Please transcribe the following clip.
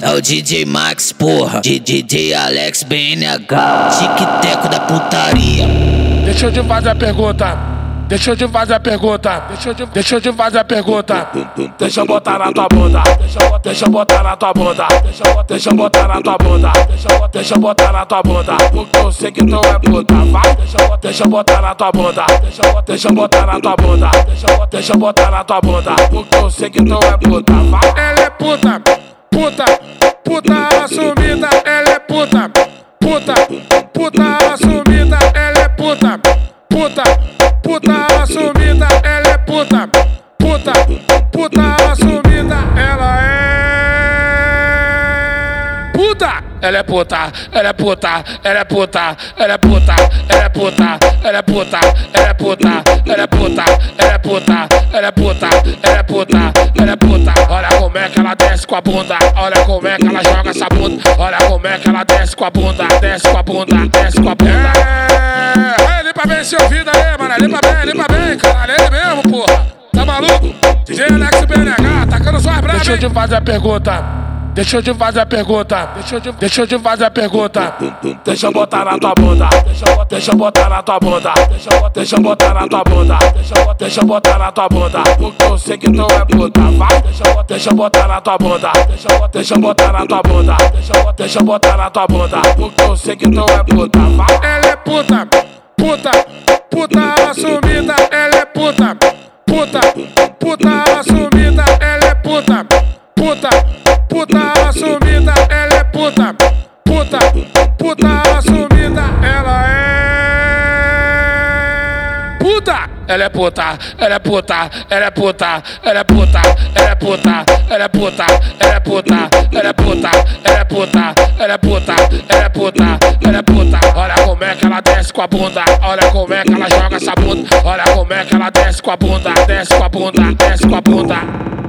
É o DJ Max, porra. DJ Alex BNH. Tic-teco da putaria. Deixa eu te fazer a pergunta. Deixa eu te fazer a pergunta. Deixa eu te, deixa eu te fazer a pergunta. Deixa eu botar na tua bunda. Deixa eu, botar na tua bunda. Deixa eu, botar na tua bunda. Deixa eu, botar na tua bunda. Porque eu sei que tu é puta. Vai, deixa eu, botar na tua bunda. Deixa eu, botar na tua bunda. Deixa eu, botar na tua bunda. Porque eu sei que tu é puta. Vai, puta, puta, puta assumida. Ela é puta, puta, puta assumida. Ela é puta, puta puta assumida, ela é puta, puta, puta assumida, Ela é puta, ela é puta, ela é puta, ela é puta, ela é puta, ela é puta, ela é puta, ela é puta, ela é puta, ela é puta, ela é puta, ela é puta. Olha como é que ela desce com a bunda, olha como é que ela joga essa bunda, olha como é que ela desce com a bunda, desce com a bunda, desce com a bunda. É, limpa bem seu ouvido aí, mano, limpa bem, limpa bem, caralho, é ele mesmo, porra. Tá maluco? DJ Alex BNH, tacando suas bravas. Deixa eu te fazer a pergunta. Deixa eu te fazer a pergunta. Deixa eu te, fazer a pergunta. Deixa eu botar na tua bunda. Deixa eu, botar na tua bunda. Deixa eu, botar na tua bunda. Deixa eu, botar na tua bunda. Porque eu sei que tu é puta. Vai, deixa eu, botar na tua bunda. Deixa eu, botar na tua bunda. Deixa eu, botar na tua bunda. Porque eu sei que tu é puta. Vai, ela é puta, puta, puta assumida. Ela é puta, puta, puta assumida. Ela é puta puta assumida, ela é puta, puta, puta assumida, ela é puta. Ela é puta, ela é puta, ela é puta, ela é puta, ela é puta, ela é puta, ela é puta, ela é puta, ela é puta, ela é puta, ela é puta, ela é puta. Olha como é que ela desce com a bunda, olha como é que ela joga essa bunda, olha como é que ela desce com a bunda, desce com a bunda, desce com a bunda.